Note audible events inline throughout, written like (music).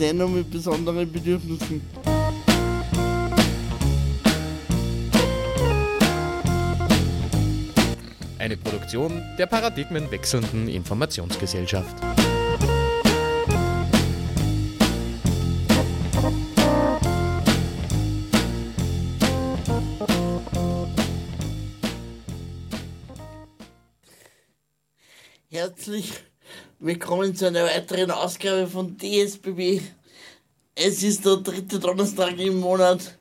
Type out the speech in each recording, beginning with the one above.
Sendung mit besonderen Bedürfnissen. Eine Produktion der paradigmenwechselnden Informationsgesellschaft. Herzlich willkommen zu einer weiteren Ausgabe von DSBB. Es ist der dritte Donnerstag im Monat.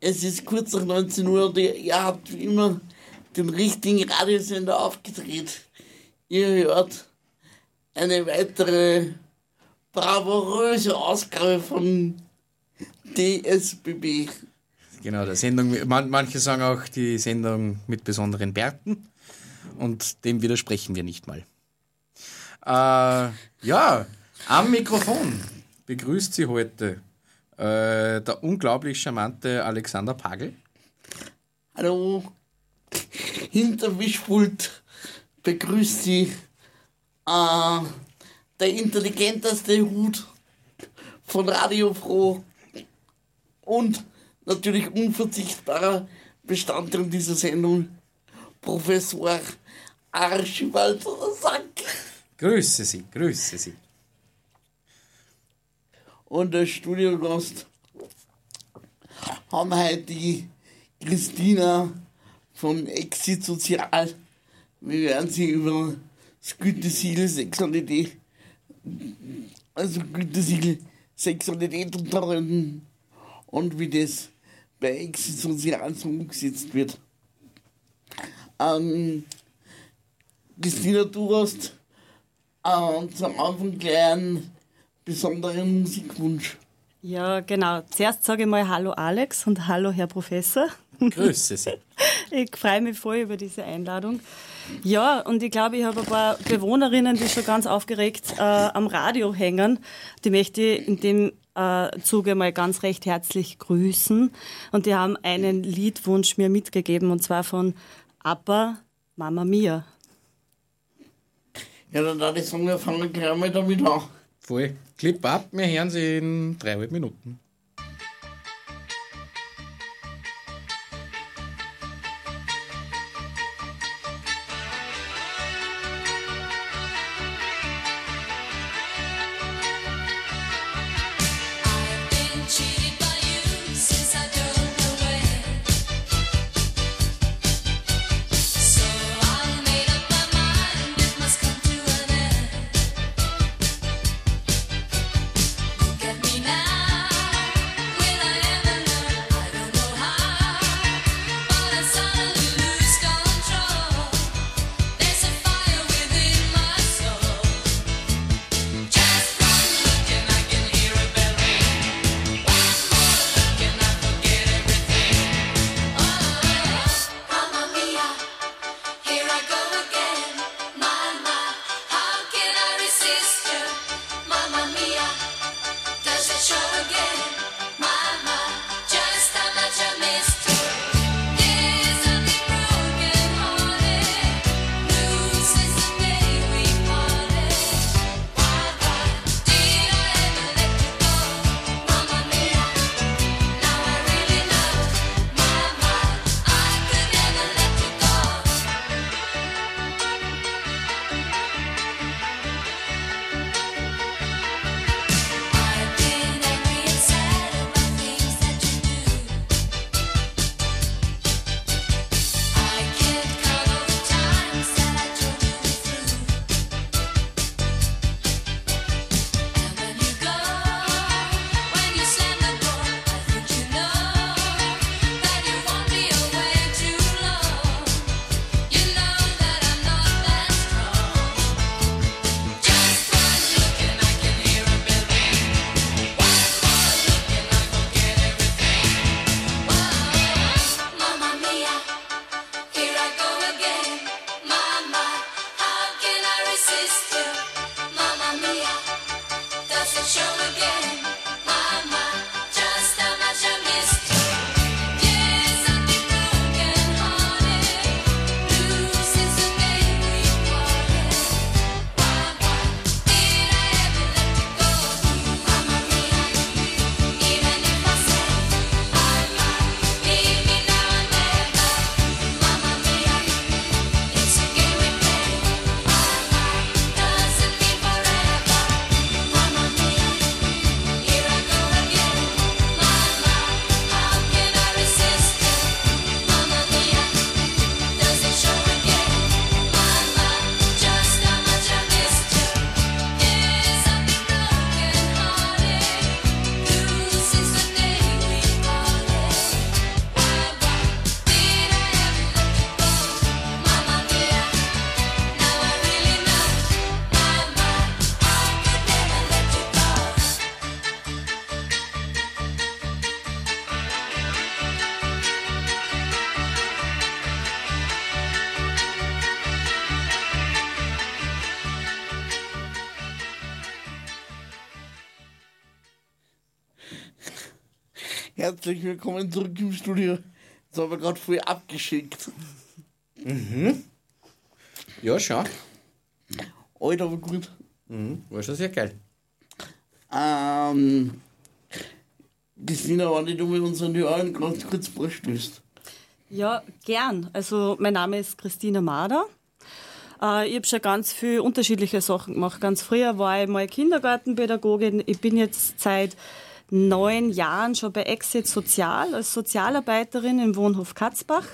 Es ist kurz nach 19 Uhr und ihr, habt wie immer den richtigen Radiosender aufgedreht. Ihr hört eine weitere bravouröse Ausgabe von DSBB. Genau, der Sendung, man, manche sagen auch die Sendung mit besonderen Bärten und dem widersprechen wir nicht mal. Äh, ja, am Mikrofon begrüßt Sie heute äh, der unglaublich charmante Alexander Pagel. Hallo. Hinter Mischpult begrüßt Sie äh, der intelligenteste Hut von Radio Froh und natürlich unverzichtbarer Bestandteil dieser Sendung, Professor Archibald Sack. Grüße Sie, grüße Sie. Und der Studiogast haben heute die Christina von Exit Sozial. Wir werden sie über das Gütesiegel Sexualität, also Gütesiegel Sexualität unterhalten und wie das bei Exit Sozial so umgesetzt wird. Ähm, Christina, du hast äh, zum Anfang gleich einen besonderen Musikwunsch. Ja, genau. Zuerst sage ich mal Hallo Alex und Hallo Herr Professor. Grüße Sie. (laughs) Ich freue mich voll über diese Einladung. Ja, und ich glaube, ich habe ein paar Bewohnerinnen, die schon ganz aufgeregt äh, am Radio hängen. Die möchte ich in dem äh, Zuge mal ganz recht herzlich grüßen. Und die haben einen Liedwunsch mir mitgegeben, und zwar von Appa Mama Mia. Ja, dann würde ich sagen, wir fangen gleich mal damit an. Voll. Clip ab, wir hören Sie in dreieinhalb Minuten. Herzlich willkommen zurück im Studio. Das haben wir gerade voll abgeschickt. Ja, schau. Alter, aber gut. Mhm. War schon sehr geil. Ähm, Christina, wenn du mit unseren Hörern ganz kurz vorstößt. Ja, gern. Also mein Name ist Christina Mader. Äh, ich habe schon ganz viele unterschiedliche Sachen gemacht. Ganz früher war ich mal Kindergartenpädagogin. Ich bin jetzt seit neun Jahren schon bei Exit Sozial als Sozialarbeiterin im Wohnhof Katzbach.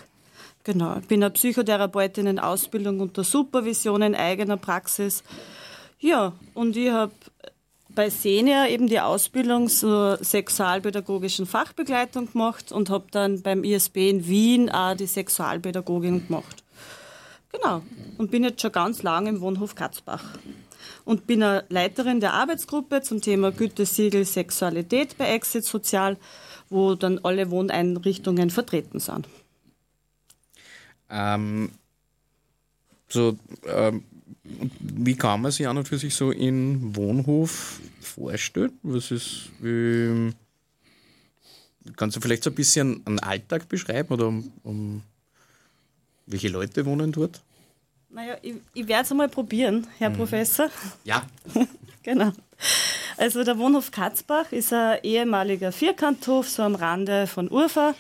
Genau, bin eine Psychotherapeutin in Ausbildung unter Supervision in eigener Praxis. Ja, und ich habe bei Senior eben die Ausbildung zur sexualpädagogischen Fachbegleitung gemacht und habe dann beim ISB in Wien auch die Sexualpädagogin gemacht. Genau. Und bin jetzt schon ganz lange im Wohnhof Katzbach. Und bin Leiterin der Arbeitsgruppe zum Thema Gütesiegel Sexualität bei Exit Sozial, wo dann alle Wohneinrichtungen vertreten sind. Ähm, so, ähm, wie kann man sich an und für sich so in Wohnhof vorstellen? Was ist, wie, kannst du vielleicht so ein bisschen einen Alltag beschreiben oder um, um welche Leute wohnen dort? Naja, ich, ich werde es einmal probieren, Herr Professor. Ja. (laughs) Genau. Also der Wohnhof Katzbach ist ein ehemaliger Vierkanthof, so am Rande von Urfa.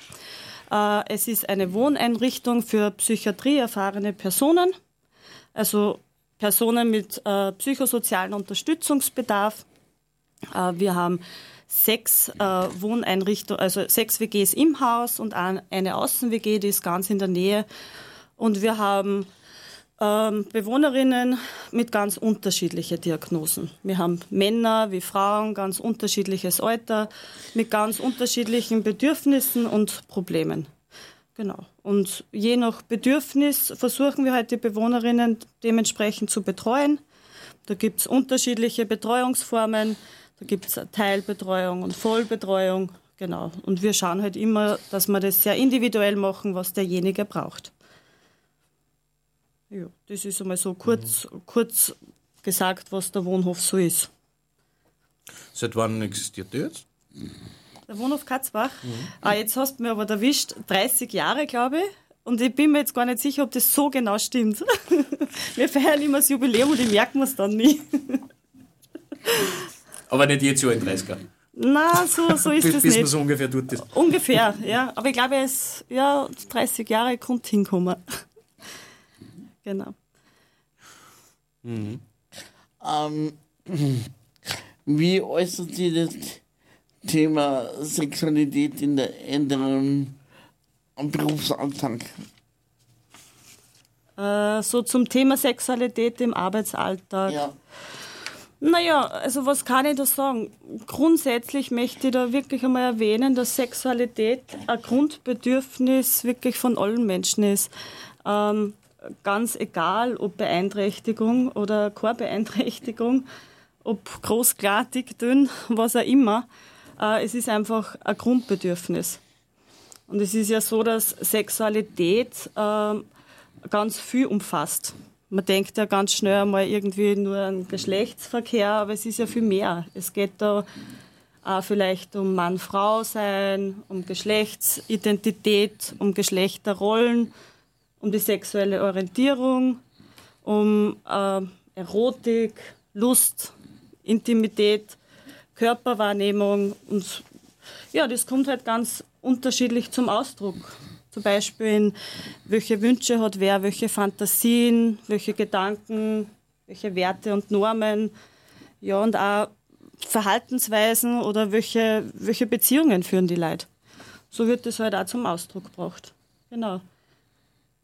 Äh, es ist eine Wohneinrichtung für psychiatrieerfahrene Personen, also Personen mit äh, psychosozialen Unterstützungsbedarf. Äh, wir haben sechs äh, Wohneinrichtungen, also sechs WGs im Haus und ein, eine Außen-WG, die ist ganz in der Nähe. Und wir haben ähm, Bewohnerinnen mit ganz unterschiedlichen Diagnosen. Wir haben Männer wie Frauen, ganz unterschiedliches Alter, mit ganz unterschiedlichen Bedürfnissen und Problemen. Genau. Und je nach Bedürfnis versuchen wir halt die Bewohnerinnen dementsprechend zu betreuen. Da gibt es unterschiedliche Betreuungsformen. Da gibt es Teilbetreuung und Vollbetreuung. Genau. Und wir schauen halt immer, dass wir das sehr individuell machen, was derjenige braucht. Ja, das ist einmal so kurz, kurz gesagt, was der Wohnhof so ist. Seit wann existiert der jetzt? Der Wohnhof Katzbach. Ah, jetzt hast du mir aber erwischt, 30 Jahre, glaube ich. Und ich bin mir jetzt gar nicht sicher, ob das so genau stimmt. (laughs) Wir feiern immer das Jubiläum und ich merke es dann nie. Aber nicht jetzt Jahr in 30er. Na, so, so ist es bis man nicht. so ungefähr tut ist. Ungefähr, ja. Aber ich glaube, es ist ja 30 Jahre kommt hinkommen. Genau. Ähm, wie äußert sich das Thema Sexualität in der Änderung am Berufsalltag? Äh, so zum Thema Sexualität im Arbeitsalltag. Ja. Naja, also was kann ich da sagen? Grundsätzlich möchte ich da wirklich einmal erwähnen, dass Sexualität ein Grundbedürfnis wirklich von allen Menschen ist. Ähm, ganz egal, ob Beeinträchtigung oder keine Beeinträchtigung, ob groß, klar, dick, dünn, was auch immer. Äh, es ist einfach ein Grundbedürfnis. Und es ist ja so, dass Sexualität ähm, ganz viel umfasst. Man denkt ja ganz schnell einmal irgendwie nur an Geschlechtsverkehr, aber es ist ja viel mehr. Es geht da auch vielleicht um Mann-Frau sein, um Geschlechtsidentität, um Geschlechterrollen, um die sexuelle Orientierung, um äh, Erotik, Lust, Intimität, Körperwahrnehmung und ja, das kommt halt ganz unterschiedlich zum Ausdruck. Zum Beispiel in welche Wünsche hat wer, welche Fantasien, welche Gedanken, welche Werte und Normen, ja und auch Verhaltensweisen oder welche, welche Beziehungen führen die Leute. So wird das halt auch zum Ausdruck gebracht. Genau.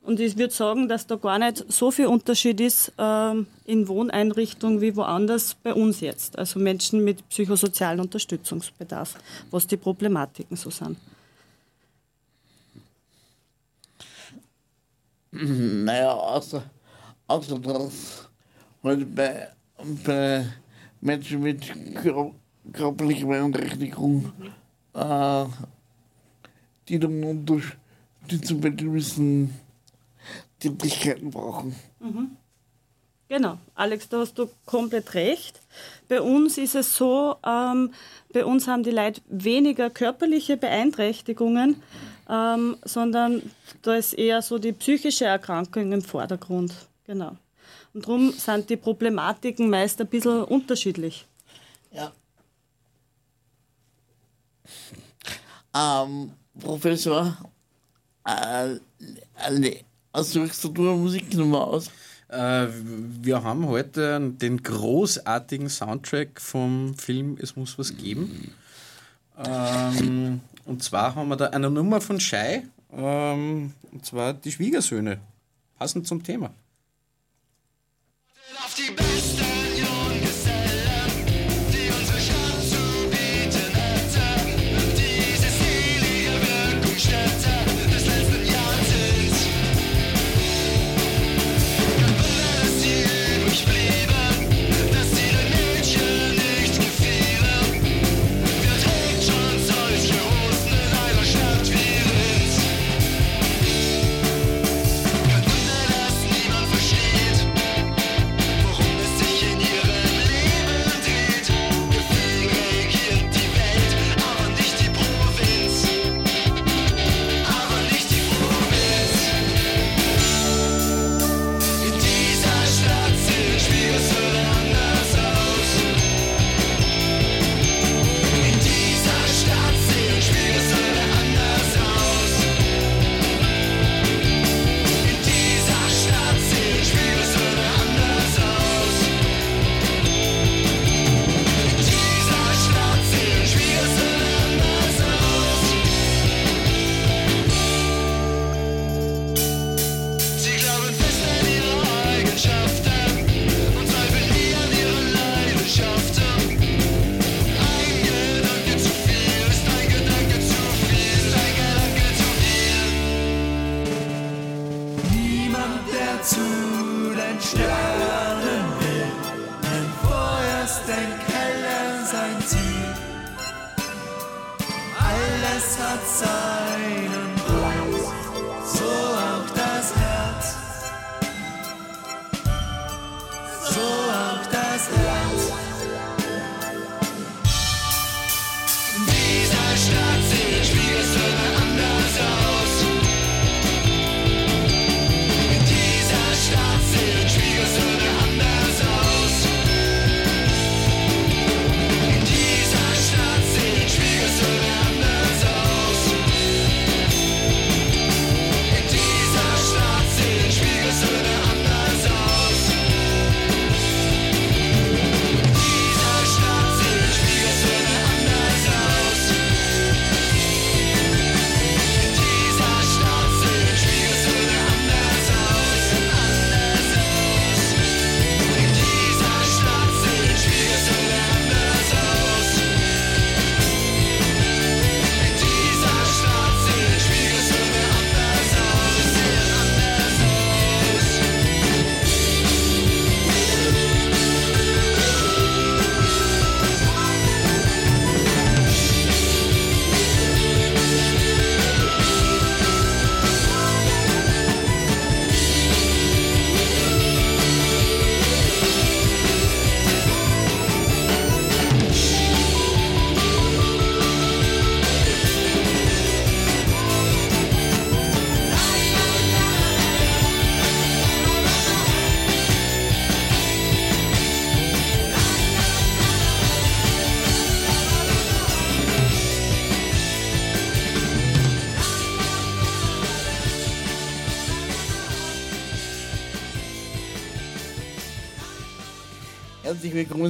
Und ich würde sagen, dass da gar nicht so viel Unterschied ist ähm, in Wohneinrichtungen wie woanders bei uns jetzt. Also Menschen mit psychosozialen Unterstützungsbedarf, was die Problematiken so sind. (clears throat) Naja, außer, außer dass halt bei, bei Menschen mit kör körperlicher Beeinträchtigung, äh, die dann Unterstützung gewissen Tätigkeiten brauchen. Genau, Alex, da hast du komplett recht. Bei uns ist es so, ähm, bei uns haben die Leute weniger körperliche Beeinträchtigungen, ähm, sondern da ist eher so die psychische Erkrankung im Vordergrund. Genau. Und darum sind die Problematiken meist ein bisschen unterschiedlich. Ja. Ähm, Professor, äh, eine, suchst du eine Musiknummer aus? Äh, wir haben heute den großartigen Soundtrack vom Film Es muss was geben. Ähm, und zwar haben wir da eine Nummer von Shai, ähm, und zwar die Schwiegersöhne. Passend zum Thema. auf die besten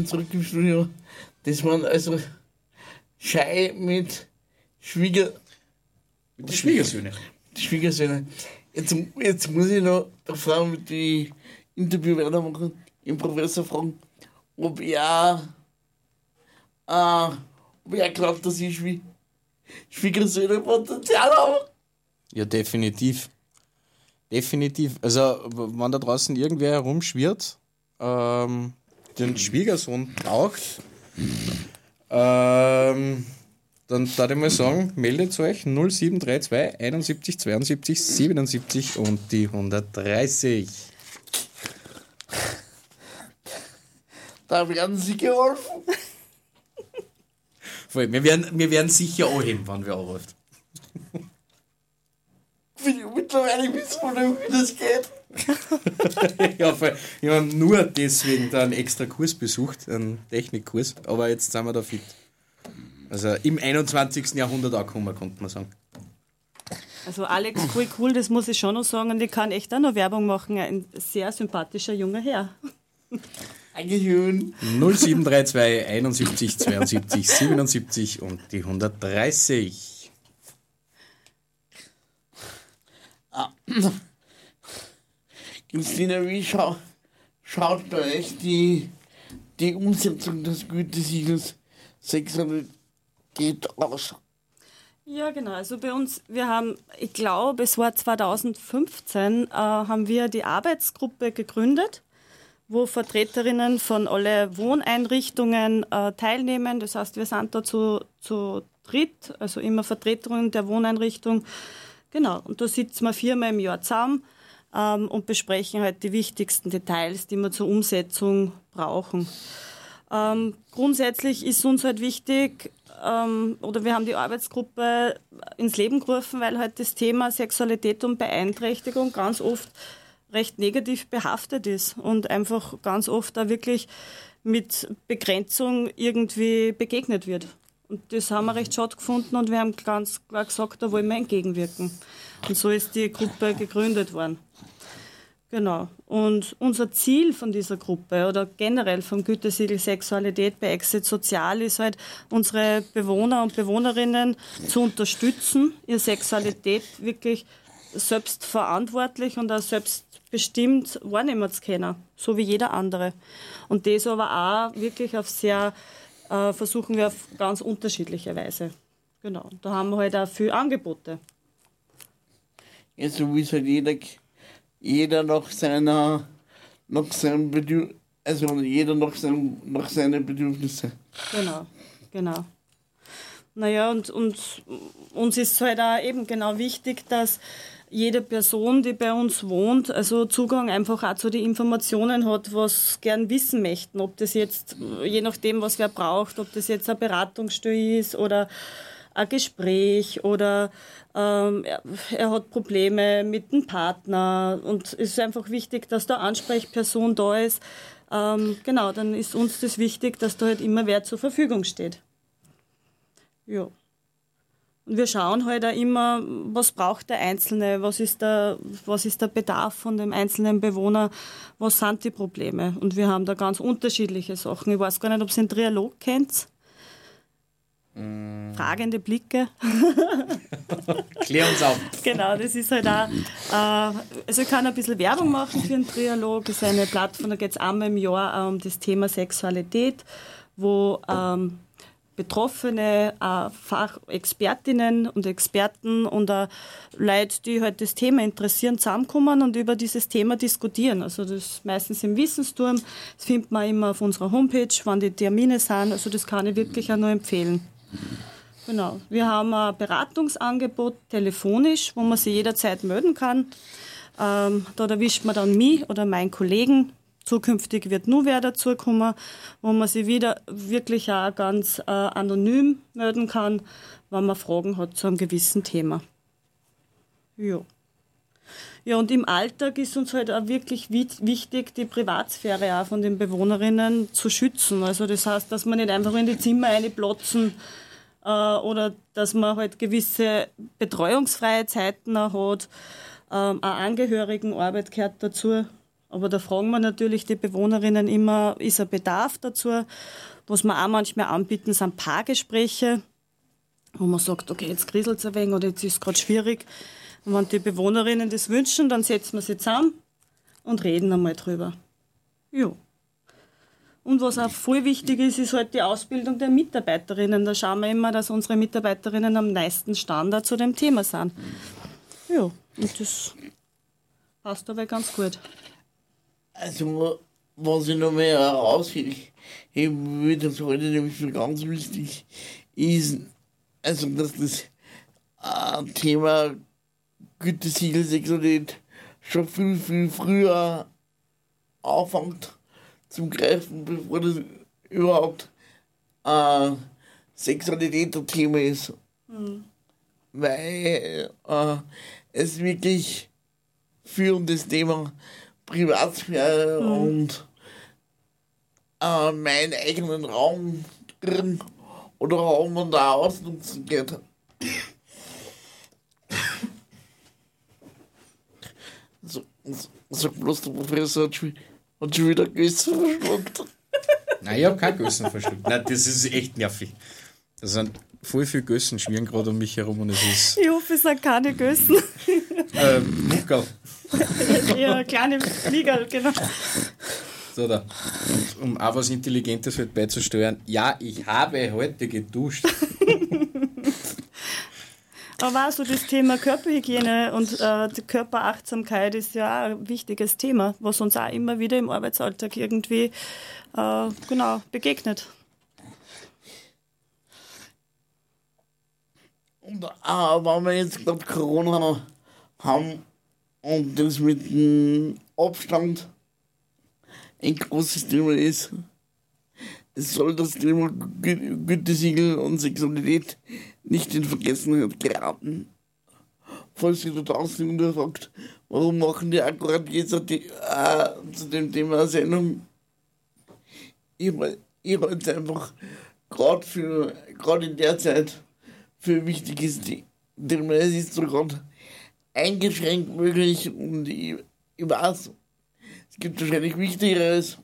Willkommen zurück im Studio. Das waren also Schei mit Schwieger, Die Schwiegersöhne. Schwiegersöhne. Jetzt, jetzt muss ich noch der Frau mit die Interview weitermachen, den Professor fragen, ob er, äh, ob er glaubt, dass ich Schwie Schwiegersöhne Potenzial habe. Ja, definitiv. Definitiv. Also, wenn da draußen irgendwer herumschwirrt, ähm, den Schwiegersohn braucht, ähm, dann darf ich mal sagen, meldet euch 0732 71 72 77 und die 130. Da werden sie geholfen. (laughs) Voll, Wir werden, wir werden sicher anheben, wenn wir anruft. Mittlerweile wissen wir nicht, wie das geht. (laughs) ja, voll. Wir haben nur deswegen da einen extra Kurs besucht, einen Technikkurs, aber jetzt sind wir da fit. Also im 21. Jahrhundert angekommen, konnte man sagen. Also Alex, voll cool, das muss ich schon noch sagen. Und ich kann echt auch noch Werbung machen. Ein sehr sympathischer junger Herr. Dankeschön. 0732 71 72 77 und die 130. Christina, wie schau, schaut bei euch die, die Umsetzung des Gütesiegels Sexualität aus? Ja, genau. Also bei uns, wir haben, ich glaube, es war 2015, äh, haben wir die Arbeitsgruppe gegründet, wo Vertreterinnen von alle Wohneinrichtungen äh, teilnehmen. Das heißt, wir sind da zu, zu dritt, also immer Vertreterinnen der Wohneinrichtung. Genau. Und da sitzen wir viermal im Jahr zusammen ähm, und besprechen halt die wichtigsten Details, die wir zur Umsetzung brauchen. Ähm, grundsätzlich ist uns halt wichtig, ähm, oder wir haben die Arbeitsgruppe ins Leben gerufen, weil halt das Thema Sexualität und Beeinträchtigung ganz oft recht negativ behaftet ist und einfach ganz oft da wirklich mit Begrenzung irgendwie begegnet wird. Und das haben wir recht schade gefunden und wir haben ganz klar gesagt, da wollen wir entgegenwirken. Und so ist die Gruppe gegründet worden. Genau. Und unser Ziel von dieser Gruppe oder generell vom Gütesiegel Sexualität bei Exit Sozial ist halt, unsere Bewohner und Bewohnerinnen zu unterstützen, ihre Sexualität wirklich selbstverantwortlich und auch selbstbestimmt wahrnehmen zu können, so wie jeder andere. Und das aber auch wirklich auf sehr, äh, versuchen wir auf ganz unterschiedliche Weise. Genau. Da haben wir halt auch viele Angebote. Ja, so wie es halt jeder, jeder nach seiner, nach seinem Bedürf also jeder nach, seinem, nach seinen Bedürfnissen. Genau, genau. Naja, und, und uns ist halt auch eben genau wichtig, dass jede Person, die bei uns wohnt, also Zugang einfach auch zu den Informationen hat, was gern wissen möchten. Ob das jetzt, je nachdem, was wer braucht, ob das jetzt eine Beratungsstelle ist oder ein Gespräch oder ähm, er, er hat Probleme mit dem Partner und es ist einfach wichtig, dass da Ansprechperson da ist. Ähm, genau, dann ist uns das wichtig, dass da halt immer wer zur Verfügung steht. Ja. Und wir schauen halt auch immer, was braucht der Einzelne, was ist der, was ist der Bedarf von dem einzelnen Bewohner, was sind die Probleme. Und wir haben da ganz unterschiedliche Sachen. Ich weiß gar nicht, ob ihr den Trialog kennt. Fragende Blicke. (laughs) Klär uns auf. Genau, das ist halt auch, äh, also ich kann ein bisschen Werbung machen für einen Trialog. Das ist eine Plattform, da geht es einmal im Jahr um das Thema Sexualität, wo ähm, Betroffene, äh, Fachexpertinnen und Experten und Leute, die halt das Thema interessieren, zusammenkommen und über dieses Thema diskutieren. Also das ist meistens im Wissensturm, das findet man immer auf unserer Homepage, wann die Termine sind. Also das kann ich wirklich auch nur empfehlen. Genau. Wir haben ein Beratungsangebot telefonisch, wo man sich jederzeit melden kann. Ähm, da erwischt man dann mich oder meinen Kollegen. Zukünftig wird nur wer dazukommen, wo man sich wieder wirklich auch ganz äh, anonym melden kann, wenn man Fragen hat zu einem gewissen Thema. Ja. Ja, und im Alltag ist uns halt auch wirklich wi- wichtig, die Privatsphäre auch von den Bewohnerinnen zu schützen. Also das heißt, dass man nicht einfach in die Zimmer einplotzen äh, oder dass man halt gewisse betreuungsfreie Zeiten auch hat. Ähm, auch Angehörigenarbeit gehört dazu. Aber da fragen wir natürlich die Bewohnerinnen immer, ist ein Bedarf dazu? Was wir auch manchmal anbieten, sind Paargespräche, wo man sagt, okay, jetzt kriselt es ein wenig oder jetzt ist es gerade schwierig. Und wenn die Bewohnerinnen das wünschen, dann setzen wir sie zusammen und reden einmal drüber. Ja. Und was auch voll wichtig ist, ist halt die Ausbildung der Mitarbeiterinnen. Da schauen wir immer, dass unsere Mitarbeiterinnen am meisten Standard zu dem Thema sind. Ja, und das passt dabei ganz gut. Also, was ich noch mehr herausheben würde, das heute nämlich für ganz wichtig ist, also, dass das äh, Thema Gütesiegel Sexualität schon viel, viel früher anfängt zum Greifen, bevor das überhaupt äh, Sexualität ein Thema ist. Weil äh, es wirklich für um das Privatsphäre und äh, meinen eigenen Raum drin oder Raum und da ausnutzen geht. So, so, so bloß der Professor hat schon, hat schon wieder Gösse verschluckt. Nein, ich habe keinen Gössen verschluckt. Nein, das ist echt nervig. Da sind voll viele Gössen schwirren gerade um mich herum und es ist Ich hoffe, es sind keine Gössen. äh, Muckerl. (laughs) ja, kleine Flieger, genau. So da. Und um auch was Intelligentes halt beizusteuern, ja, ich habe heute geduscht. (laughs) Aber auch so das Thema Körperhygiene und äh, Körperachtsamkeit ist ja auch ein wichtiges Thema, was uns auch immer wieder im Arbeitsalltag irgendwie äh, genau begegnet. Auch wenn wir jetzt gerade Corona haben und das mit dem Abstand ein großes Thema ist, soll das Thema Gü Gütesiegel und Sexualität nicht in Vergessenheit geraten. Falls ihr da draußen irgendwer fragt, warum machen die akkurat jetzt äh, zu dem Thema eine Sendung? Ich, ich es einfach gerade in der Zeit für wichtiges The- Thema. Es ist so gerade eingeschränkt möglich und ich, weiß, es gibt wahrscheinlich Wichtigeres,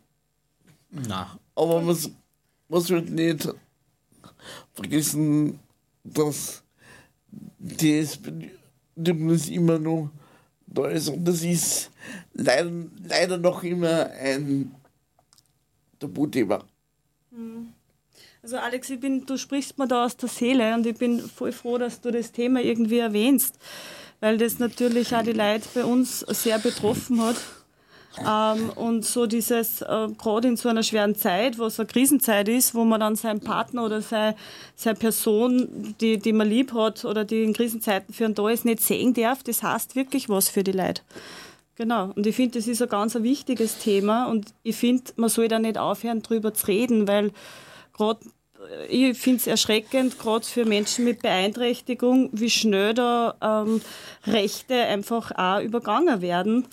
Na, aber man s- muss halt nicht vergessen, dass das Bedürfnis immer noch da ist und das ist leider, leider noch immer ein Tabuthema. Also Alex, ich bin, du sprichst mir da aus der Seele und ich bin voll froh, dass du das Thema irgendwie erwähnst, weil das natürlich auch die Leute bei uns sehr betroffen hat. Ähm, und so dieses, äh, gerade in so einer schweren Zeit, wo es eine Krisenzeit ist, wo man dann seinen Partner oder seine, seine Person, die, die man lieb hat oder die in Krisenzeiten für einen da ist, nicht sehen darf, das heißt wirklich was für die Leute. Genau. Und ich finde, das ist ein ganz ein wichtiges Thema und ich finde, man soll da nicht aufhören, drüber zu reden, weil gerade ich finde es erschreckend, gerade für Menschen mit Beeinträchtigung, wie schnell da ähm, Rechte einfach auch übergangen werden.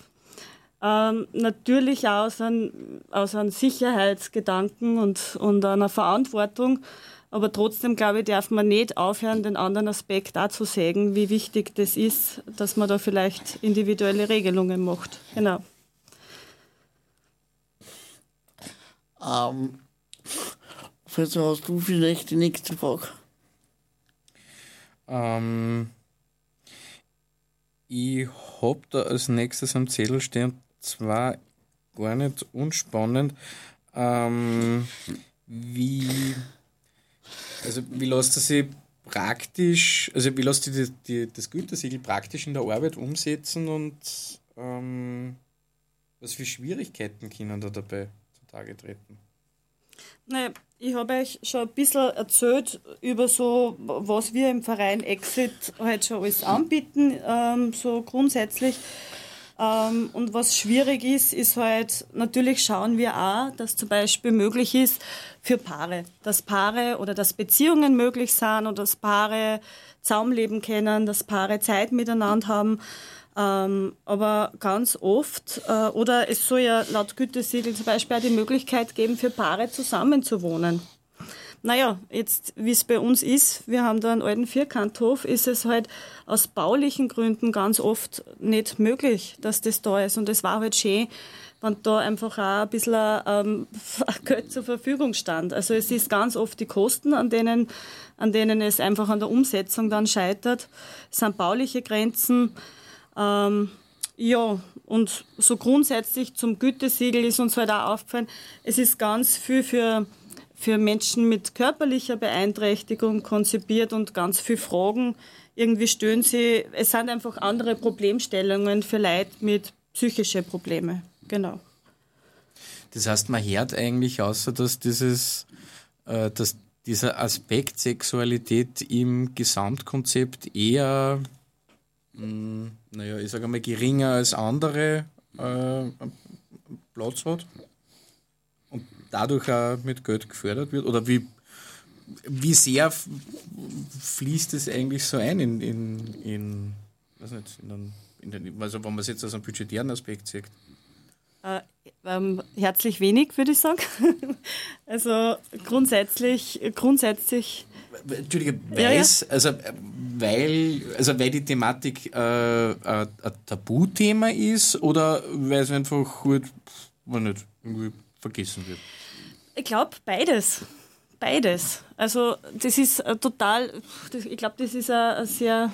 Ähm, natürlich auch aus einem, aus einem Sicherheitsgedanken und, und einer Verantwortung. Aber trotzdem, glaube ich, darf man nicht aufhören, den anderen Aspekt auch zu sägen, wie wichtig das ist, dass man da vielleicht individuelle Regelungen macht. Genau. Ähm, Professor, hast du vielleicht die nächste Frage? ähm, ich hab da als nächstes am Zettel stehen, zwar gar nicht unspannend, ähm, wie, also wie lässt er sich praktisch, also wie lässt sich die, die, das Gütesiegel praktisch in der Arbeit umsetzen und ähm, was für Schwierigkeiten können da dabei zutage treten? Nee, ich habe euch schon ein bisschen erzählt über so, was wir im Verein Exit halt schon alles anbieten, ähm, so grundsätzlich. Ähm, und was schwierig ist, ist halt, natürlich schauen wir auch, dass zum Beispiel möglich ist für Paare, dass Paare oder dass Beziehungen möglich sind oder dass Paare Zaumleben kennen, dass Paare Zeit miteinander haben. Ähm, aber ganz oft, äh, oder es soll ja laut Gütesiegel zum Beispiel auch die Möglichkeit geben, für Paare zusammenzuwohnen. Naja, jetzt, wie es bei uns ist, wir haben da einen alten Vierkanthof, ist es halt aus baulichen Gründen ganz oft nicht möglich, dass das da ist. Und es war halt schön, wenn da einfach auch ein bisschen ähm, (laughs) Geld zur Verfügung stand. Also es ist ganz oft die Kosten, an denen, an denen es einfach an der Umsetzung dann scheitert. Es sind bauliche Grenzen. Ähm, ja, und so grundsätzlich zum Gütesiegel ist uns halt auch aufgefallen, es ist ganz viel für, für Menschen mit körperlicher Beeinträchtigung konzipiert und ganz viele Fragen. Irgendwie stören sie, es sind einfach andere Problemstellungen für Leute mit psychischen Problemen. Genau. Das heißt, man hört eigentlich außer, dass dieses, äh, dass dieser Aspekt Sexualität im Gesamtkonzept eher, mh, naja, ich sage mal, geringer als andere äh, Platz hat. dadurch auch mit Geld gefördert wird? Oder wie, wie sehr fließt es eigentlich so ein in, in, in, weiß nicht, in den, in den, also wenn man es jetzt aus einem budgetären Aspekt sieht? Äh, ähm, herzlich wenig, würde ich sagen. (laughs) also grundsätzlich, grundsätzlich, Entschuldige, Ja, ja. weiß, also äh, weil, also weil die Thematik äh, äh, ein Tabuthema ist oder weil es einfach halt, man nicht, irgendwie vergessen wird? ich glaube beides. Beides. Also das ist äh, total, ich glaube, das ist eine, sehr,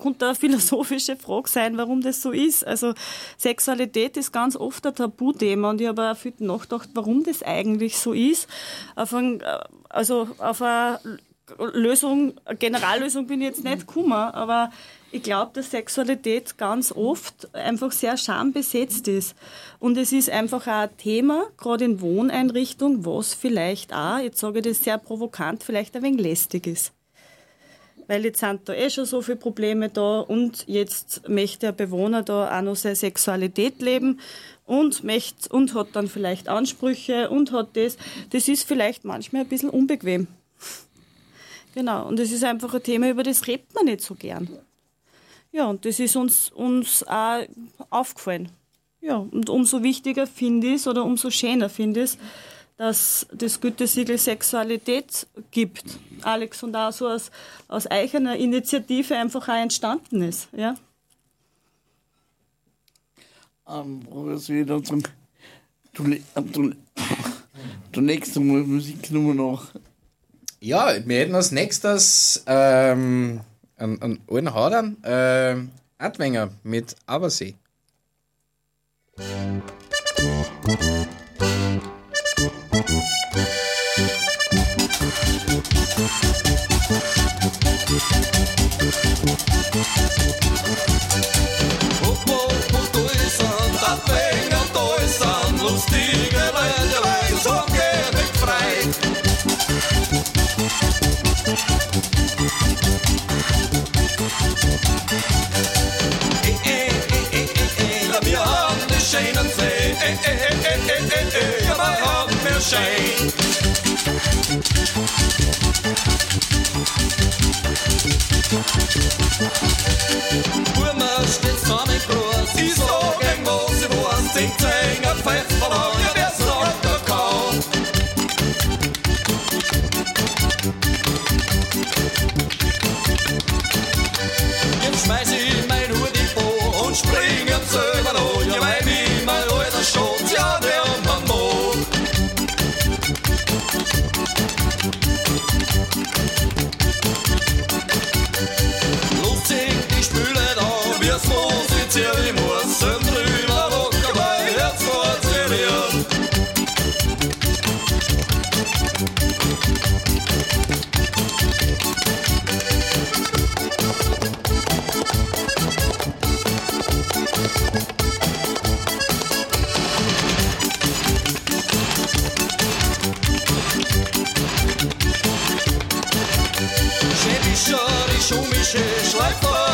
könnte eine philosophische Frage sein, warum das so ist. Also Sexualität ist ganz oft ein Tabuthema und ich habe auch viel nachgedacht, warum das eigentlich so ist. Auf ein, also auf eine Lösung, Generallösung bin ich jetzt nicht gekommen, aber ich glaube, dass Sexualität ganz oft einfach sehr schambesetzt ist. Und es ist einfach auch ein Thema, gerade in Wohneinrichtungen, was vielleicht auch, jetzt sage ich das sehr provokant, vielleicht ein wenig lästig ist. Weil jetzt sind da eh schon so viele Probleme da und jetzt möchte der Bewohner da auch noch seine Sexualität leben und möchte und hat dann vielleicht Ansprüche und hat das. Das ist vielleicht manchmal ein bisschen unbequem. Genau, und das ist einfach ein Thema, über das redet man nicht so gern. Ja, und das ist uns, uns auch aufgefallen. Ja, und umso wichtiger finde ich es oder umso schöner finde ich es, dass das Gütesiegel Sexualität gibt. Alex, und auch so aus, aus eigener Initiative einfach auch entstanden ist. Ja? Ähm, was wir dann zum. Du legst du mal Musiknummer nach. Ja, wir hätten als nächstes ähm, einen, einen alten Hadern, ähm, Adwenger mit Abersee. Jetzt Schäbischer, ich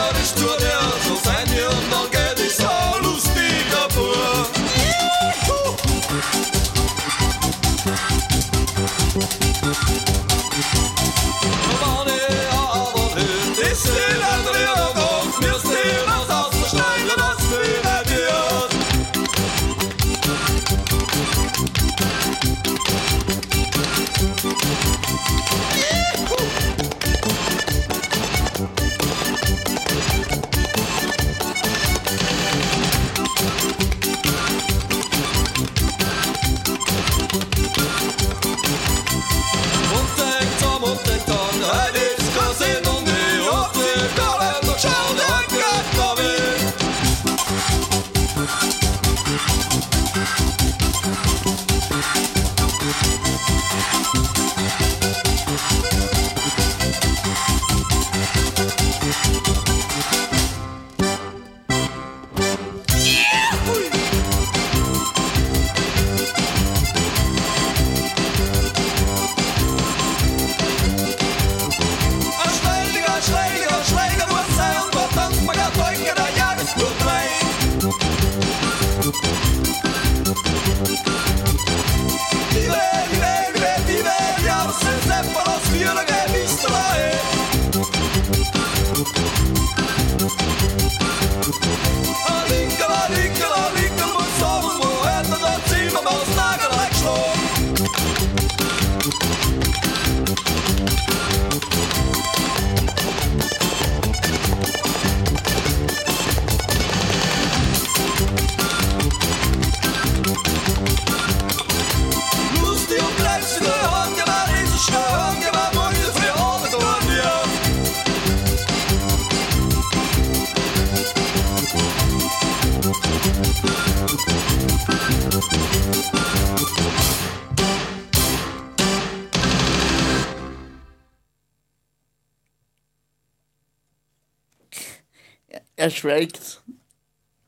Er schweigt.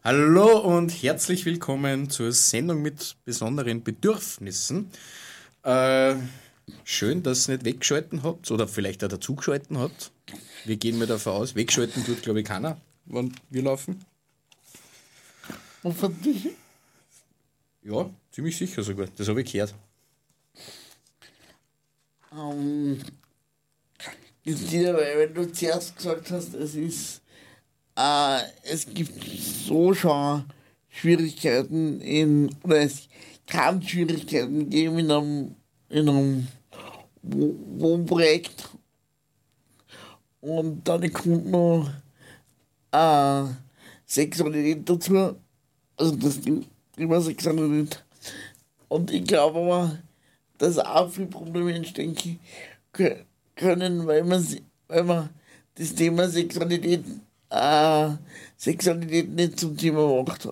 Hallo und herzlich willkommen zur Sendung mit besonderen Bedürfnissen. Äh, schön, dass ihr nicht weggeschalten habt oder vielleicht auch dazugeschalten habt. Wir gehen mal davon aus, wegschalten tut, glaube ich, keiner, wenn wir laufen. Und von dich. Ja, ziemlich sicher sogar. Das habe ich gehört. Ähm, weil wenn du zuerst gesagt hast, es ist, äh, es gibt so schon Schwierigkeiten in, oder es kann Schwierigkeiten geben in einem, in einem Wo- Wohnprojekt. Und dann kommt noch äh, Sexualität dazu. Also das Thema Sexualität. Und ich glaube aber, dass auch viele Probleme entstehen können, weil man, weil man das Thema Sexualität, äh, Sexualität nicht zum Thema macht.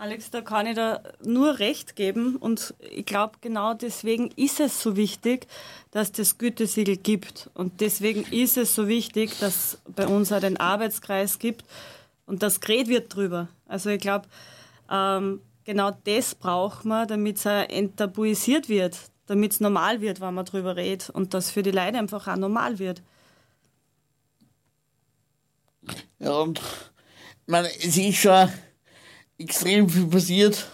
Alex, da kann ich da nur recht geben und ich glaube, genau deswegen ist es so wichtig, dass das Gütesiegel gibt und deswegen ist es so wichtig, dass bei uns auch den Arbeitskreis gibt und das geredet wird drüber. Also ich glaube, ähm, genau das braucht man, damit es enttabuisiert wird, damit es normal wird, wenn man drüber redet und das für die Leute einfach auch normal wird. Ja, und ich meine, es ist schon extrem viel passiert.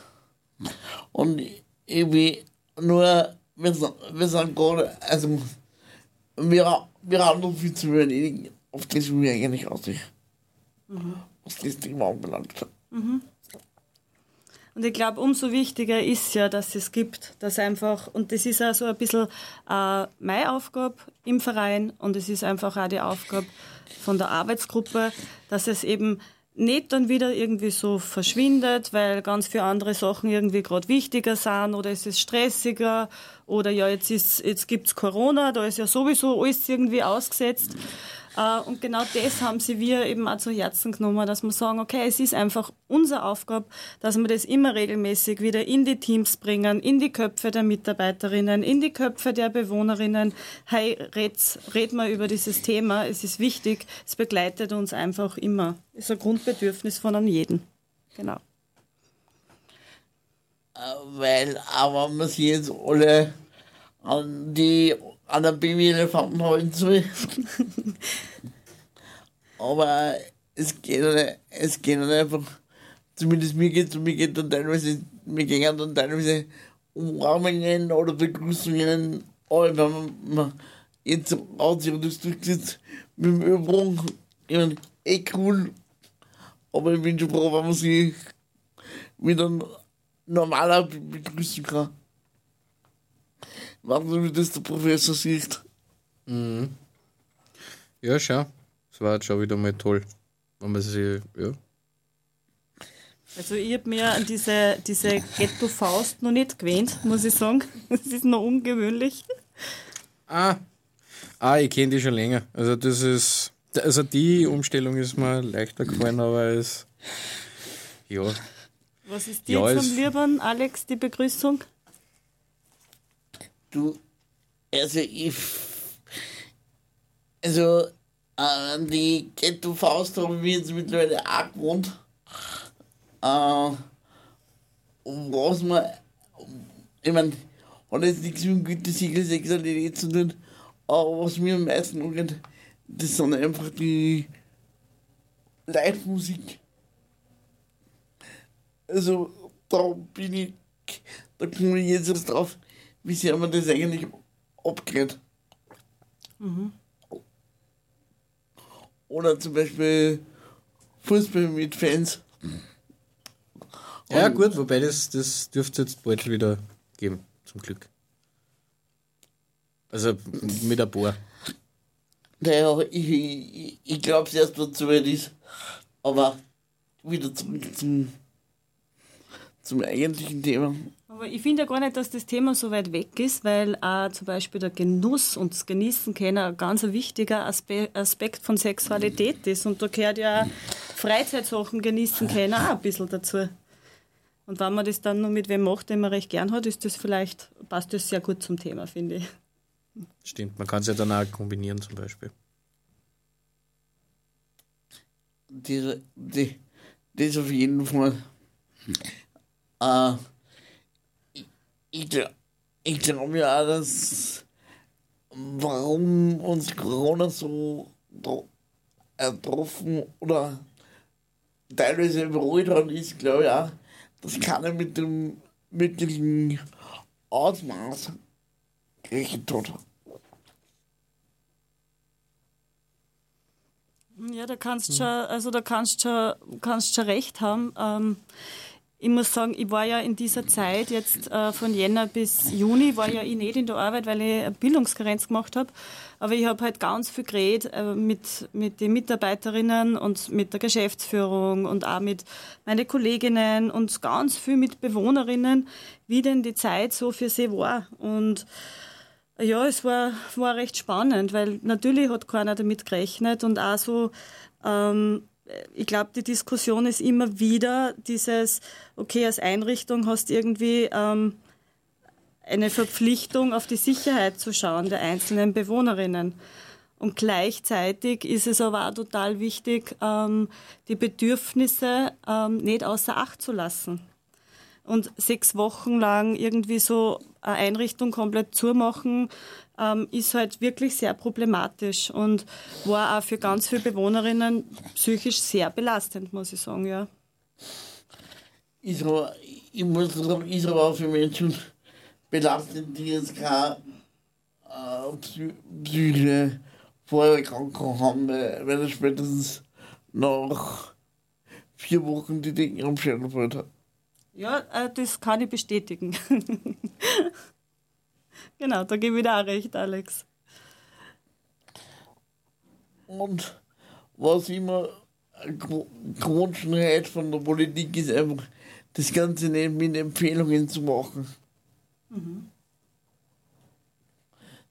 Und irgendwie nur, wir sind, wir sind gerade, also, wir, wir haben noch viel zu überlegen, auf das wir eigentlich aussehen. Was das Thema anbelangt. Und ich glaube, umso wichtiger ist ja, dass es gibt, dass einfach, und das ist auch so ein bisschen äh, meine Aufgabe im Verein und es ist einfach auch die Aufgabe von der Arbeitsgruppe, dass es eben nicht dann wieder irgendwie so verschwindet, weil ganz viele andere Sachen irgendwie gerade wichtiger sind oder es ist stressiger oder ja, jetzt, ist, jetzt gibt's Corona, da ist ja sowieso alles irgendwie ausgesetzt. Äh, Und genau das haben sie wir eben auch zu Herzen genommen, dass wir sagen, okay, es ist einfach unsere Aufgabe, dass wir das immer regelmäßig wieder in die Teams bringen, in die Köpfe der Mitarbeiterinnen, in die Köpfe der Bewohnerinnen. Hey, red, red mal über dieses Thema, es ist wichtig, es begleitet uns einfach immer. Ist ein Grundbedürfnis von einem jeden. Genau. Äh, Weil, aber man sich jetzt alle an die an der Babyelefanten halten soll. aber es geht es geht einfach, zumindest mir geht es, mir geht dann teilweise, mir gehen dann teilweise Umarmungen oder Begrüßungen, aber wenn man, jetzt hat sich das durchgesetzt mit dem Übung, ich meine, eh cool, aber ich bin schon froh, wenn man sich wieder normaler be- begrüßen kann. Warten Sie, wie das der Professor sieht. Ja, schau. Das war jetzt schon wieder mal toll. Wenn man sich, ja. Also ich habe mir an diese, diese Ghetto-Faust noch nicht gewöhnt, muss ich sagen. (laughs) Das ist noch ungewöhnlich. Ah, ah ich kenne die schon länger. Also das ist, also die Umstellung ist mir leichter gefallen, aber es, ja. Was ist dir Ja, jetzt es- am liebsten, Alex, die Begrüßung? Du, also ich. Also, an die Ghetto-Faust habe ich mich jetzt mittlerweile auch gewohnt. Äh, und was man. Ich meine, hat jetzt nichts mit dem Gütesiegel Sexualität zu tun, aber was mir am meisten angeht, das sind einfach die Live-Musik. Also, da bin ich, da komme ich jetzt erst drauf, wie sehr man das eigentlich abgeht. Oder zum Beispiel Fußball mit Fans. Ja, gut, wobei das, das dürfte jetzt bald wieder geben, zum Glück. Also mit ein paar. Naja, ich, ich, ich glaube es erst, wenn es soweit ist. Aber wieder zurück zum, zum eigentlichen Thema. Aber ich finde ja gar nicht, dass das Thema so weit weg ist, weil auch zum Beispiel der Genuss und das Genießen können ein ganz ein wichtiger Aspe Aspekt von Sexualität ist. Und da gehört ja auch Freizeitsachen genießen können auch ein bisschen dazu. Und wenn man das dann nur mit wem macht, den man recht gern hat, ist das vielleicht, passt das sehr gut zum Thema, finde ich. Stimmt, man kann es ja dann auch kombinieren zum Beispiel. die, die, das auf jeden Fall. Äh, ich, ich, gl- ich glaube ja dass warum uns Corona so ertroffen oder teilweise überrollt hat, ist, glaube ich auch, dass keiner mit dem wirklichen Ausmaß gerechnet hat. Ja, da kannst schon, also da kannst schon, kannst schon recht haben. Ähm, ich muss sagen, ich war ja in dieser Zeit jetzt äh, von Jänner bis Juni war ja ich nicht in der Arbeit, weil ich eine Bildungskarenz gemacht habe. Aber ich habe halt ganz viel geredet äh, mit, mit den Mitarbeiterinnen und mit der Geschäftsführung und auch mit meinen Kolleginnen und ganz viel mit Bewohnerinnen, wie denn die Zeit so für sie war. Und ja, es war, war recht spannend, weil natürlich hat keiner damit gerechnet und auch so, ähm, ich glaube, die Diskussion ist immer wieder dieses, okay, als Einrichtung hast du irgendwie ähm, eine Verpflichtung, auf die Sicherheit zu schauen der einzelnen Bewohnerinnen. Und gleichzeitig ist es aber auch total wichtig, ähm, die Bedürfnisse ähm, nicht außer Acht zu lassen. Und sechs Wochen lang irgendwie so eine Einrichtung komplett zumachen, ähm, ist halt wirklich sehr problematisch und war auch für ganz viele Bewohnerinnen psychisch sehr belastend, muss ich sagen, ja. ist aber, ich muss sagen, ist aber auch für Menschen belastend, die jetzt keine äh, Psy psychische Vorerkrankung haben, weil er spätestens nach vier Wochen die Dinge am Schädel fällt. Ja, äh, das kann ich bestätigen. (laughs) genau, da gebe ich dir auch recht, Alex. Und was immer gewünscht hätte von der Politik ist einfach, das Ganze nicht mit Empfehlungen zu machen.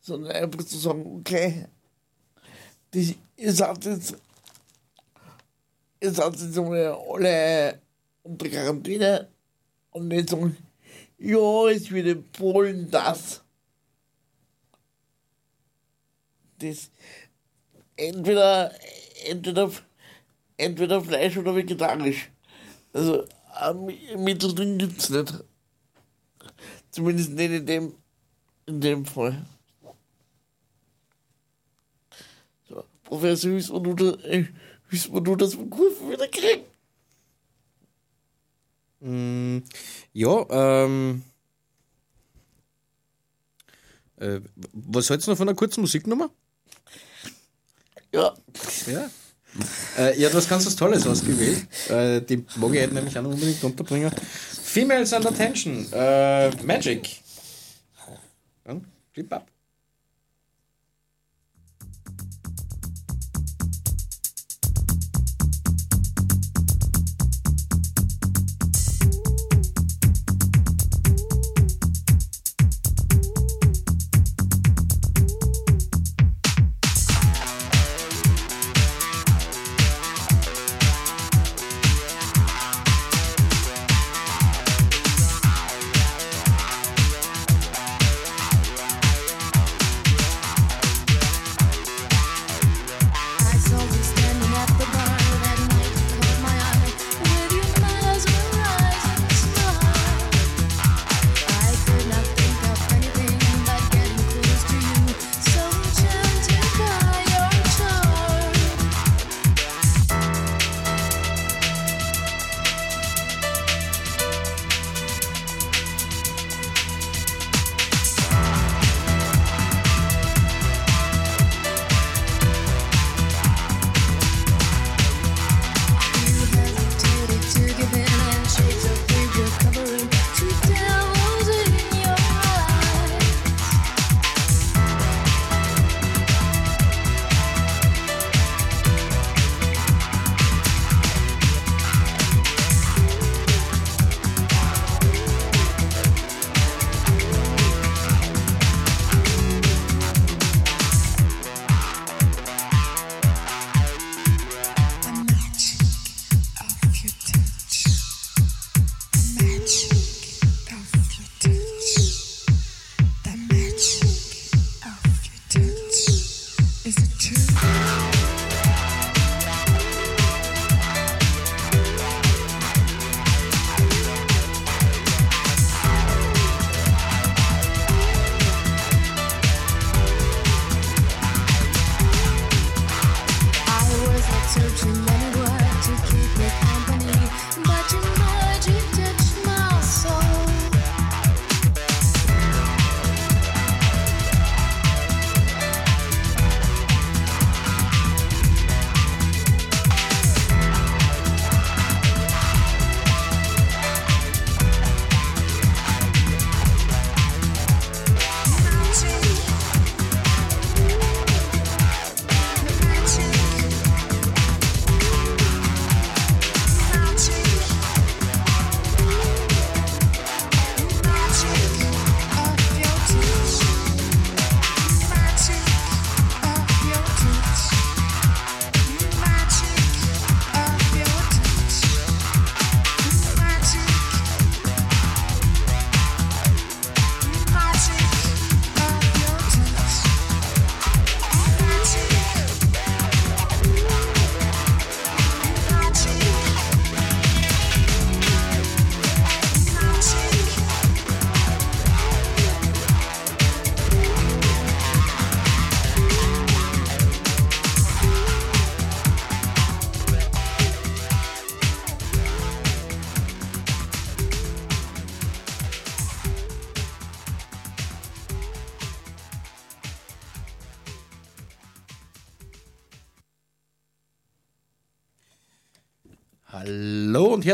Sondern einfach zu sagen, okay, das, ihr seid jetzt, ihr seid jetzt mal alle unter Quarantäne und nicht sagen, ja, es wird empfohlen, das. Das, entweder, entweder, entweder Fleisch oder vegetarisch. Also am Mittelding gibt es nicht. Zumindest nicht in dem, in dem Fall. So, Professor Hüß, wo du, das- äh, Hüß, das vom Kurven wieder kriegst. Mm, ja, ähm. Äh, was hältst du noch von einer kurzen Musiknummer? Ja, Ja. Äh, ja, du hast ganz was Tolles ausgewählt. Äh, die mag ich nämlich auch noch unbedingt unterbringen. Females and Attention. Äh, Magic. Ja, Flip up.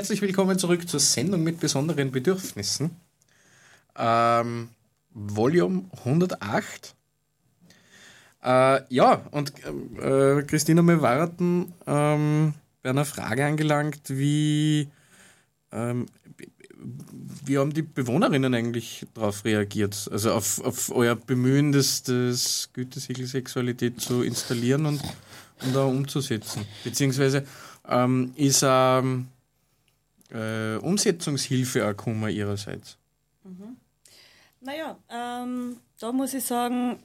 Herzlich willkommen zurück zur Sendung mit besonderen Bedürfnissen. Ähm, Volume 108. Äh, ja, und äh, Christina, wir warten ähm, bei einer Frage angelangt, wie, ähm, wie haben die Bewohnerinnen eigentlich darauf reagiert? Also auf, auf euer Bemühen, das, das Gütesiegel Sexualität zu installieren und, und auch umzusetzen. Beziehungsweise ähm, ist ähm, äh, Umsetzungshilfe auch gekommen ihrerseits? Naja, ähm, da muss ich sagen,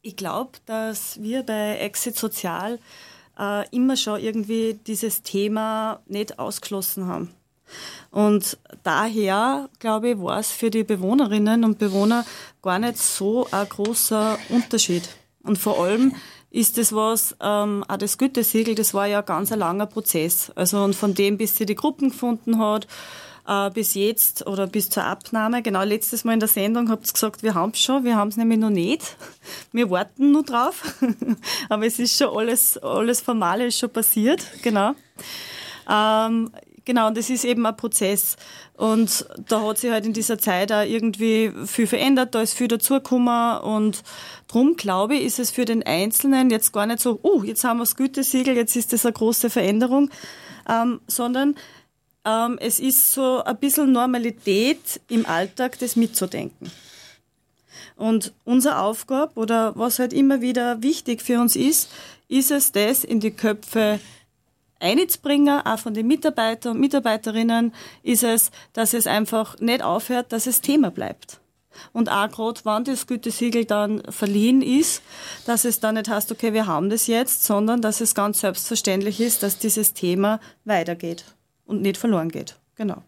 ich glaube, dass wir bei Exit Sozial äh, immer schon irgendwie dieses Thema nicht ausgeschlossen haben. Und daher, glaube ich, war es für die Bewohnerinnen und Bewohner gar nicht so ein großer Unterschied. Und vor allem ist das was, ähm, auch das Gütesiegel, das war ja ganz ein langer Prozess. Also und von dem, bis sie die Gruppen gefunden hat, äh, bis jetzt oder bis zur Abnahme. Genau, letztes Mal in der Sendung habt ihr gesagt, wir haben es schon, wir haben es nämlich noch nicht. (laughs) Wir warten nur drauf. (laughs) Aber es ist schon alles, alles Formale ist schon passiert, genau. Ähm, genau, und das ist eben ein Prozess. Und da hat sich halt in dieser Zeit auch irgendwie viel verändert, da ist viel dazugekommen und drum glaube ich, ist es für den Einzelnen jetzt gar nicht so, oh, jetzt haben wir das Gütesiegel, jetzt ist das eine große Veränderung, ähm, sondern ähm, es ist so ein bisschen Normalität im Alltag, das mitzudenken. Und unsere Aufgabe oder was halt immer wieder wichtig für uns ist, ist es, das in die Köpfe einzubringen, auch von den Mitarbeitern und Mitarbeiterinnen, ist es, dass es einfach nicht aufhört, dass es Thema bleibt. Und auch gerade, wann das Gütesiegel dann verliehen ist, dass es dann nicht heißt, okay, wir haben das jetzt, sondern dass es ganz selbstverständlich ist, dass dieses Thema weitergeht und nicht verloren geht. Genau.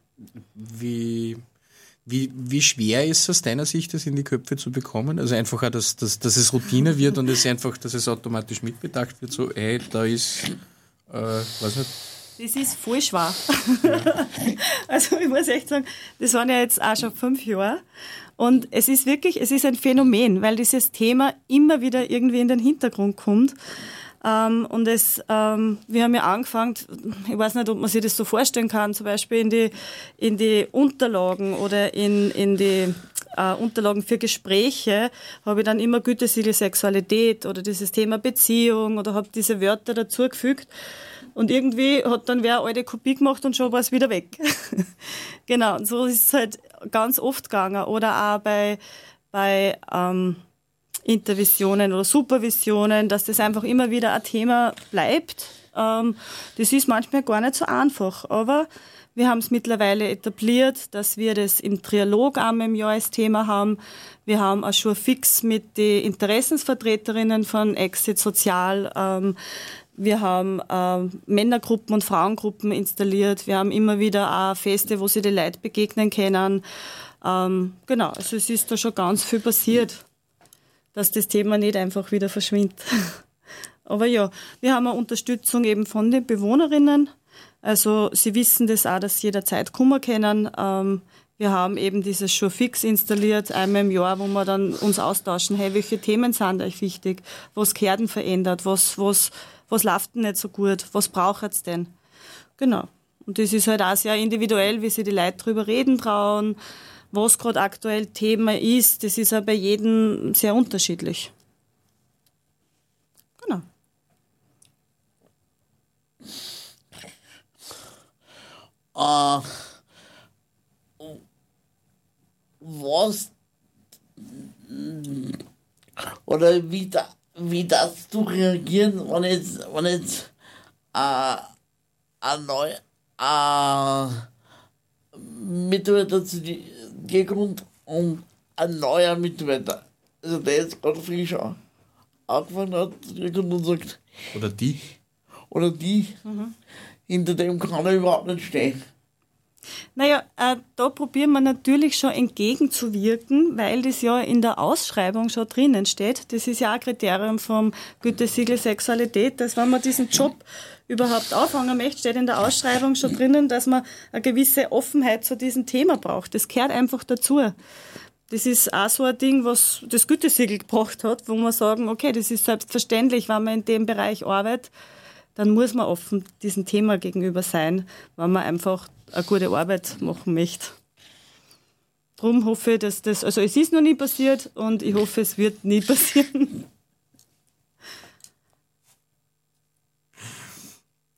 Wie, wie, wie schwer ist es aus deiner Sicht, das in die Köpfe zu bekommen? Also einfach auch, dass, dass, dass es Routine wird und es einfach, dass es automatisch mitbedacht wird, so, ey, da ist, äh, weiß nicht, Das ist voll schwer. (laughs) also ich muss echt sagen, das waren ja jetzt auch schon fünf Jahre. Und es ist wirklich, es ist ein Phänomen, weil dieses Thema immer wieder irgendwie in den Hintergrund kommt. Ähm, und es, ähm, wir haben ja angefangen, ich weiß nicht, ob man sich das so vorstellen kann, zum Beispiel in die, in die Unterlagen oder in, in die äh, Unterlagen für Gespräche habe ich dann immer Gütesiegel Sexualität oder dieses Thema Beziehung oder habe diese Wörter dazugefügt. Und irgendwie hat dann wer eine alte Kopie gemacht und schon war es wieder weg. (laughs) genau, und so ist es halt ganz oft gegangen. Oder auch bei, bei ähm, Intervisionen oder Supervisionen, dass das einfach immer wieder ein Thema bleibt. Ähm, das ist manchmal gar nicht so einfach, aber wir haben es mittlerweile etabliert, dass wir das im Trialog einmal im Jahr als Thema haben. Wir haben auch schon fix mit den Interessensvertreterinnen von Exit Sozial. Ähm, wir haben ähm, Männergruppen und Frauengruppen installiert. Wir haben immer wieder auch Feste, wo sie die Leute begegnen können. Ähm, genau, also es ist da schon ganz viel passiert dass das Thema nicht einfach wieder verschwindet. (laughs) Aber ja, wir haben eine Unterstützung eben von den Bewohnerinnen. Also sie wissen das auch, dass sie jederzeit kommen können. Ähm, wir haben eben dieses schon fix installiert, einmal im Jahr, wo wir dann uns austauschen, hey, welche Themen sind euch wichtig? Was gehört denn verändert? Was, was, was läuft denn nicht so gut? Was braucht es denn? Genau. Und das ist halt auch sehr individuell, wie sie die Leute drüber reden trauen, was gerade aktuell Thema ist. Das ist auch bei jedem sehr unterschiedlich. Genau. Äh, was? Oder wie, da, wie das du reagieren, wenn jetzt, wenn jetzt äh, ein neu äh, Mitarbeiter zu dir kommt und ein neuer Mitarbeiter, also der jetzt gerade frisch an- angefangen hat, zu dir kommt und sagt, oder die, oder die, hinter dem kann er überhaupt nicht stehen. Naja, äh, da probieren wir natürlich schon entgegenzuwirken, weil das ja in der Ausschreibung schon drinnen steht. Das ist ja ein Kriterium vom Gütesiegel Sexualität, dass wenn man diesen Job überhaupt auffangen möchte, steht in der Ausschreibung schon drinnen, dass man eine gewisse Offenheit zu diesem Thema braucht. Das gehört einfach dazu. Das ist auch so ein Ding, was das Gütesiegel gebracht hat, wo man sagen, okay, das ist selbstverständlich, wenn man in dem Bereich arbeitet, dann muss man offen diesem Thema gegenüber sein, wenn man einfach eine gute Arbeit machen möchte. Darum hoffe ich, dass das, also es ist noch nie passiert und ich hoffe, es wird nie (laughs) passieren.